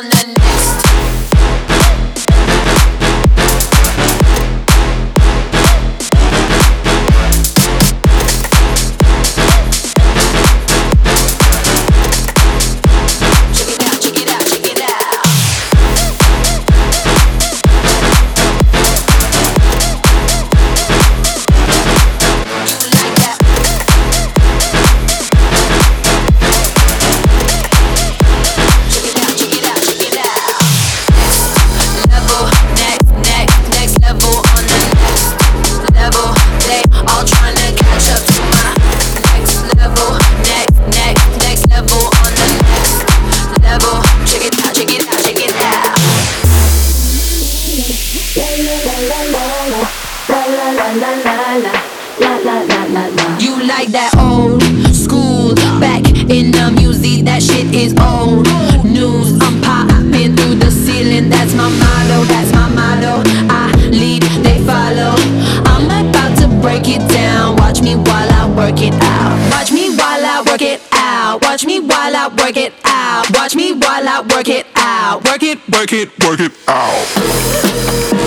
on the You like that old school back in the music? That shit is old news. I'm popping through the ceiling. That's my motto. That's my motto. I lead, they follow. I'm about to break it down. Watch me while I work it out. Watch me while I work it out. Watch me while I work it out. Watch me while I work it out. Work it, Work it, work it out.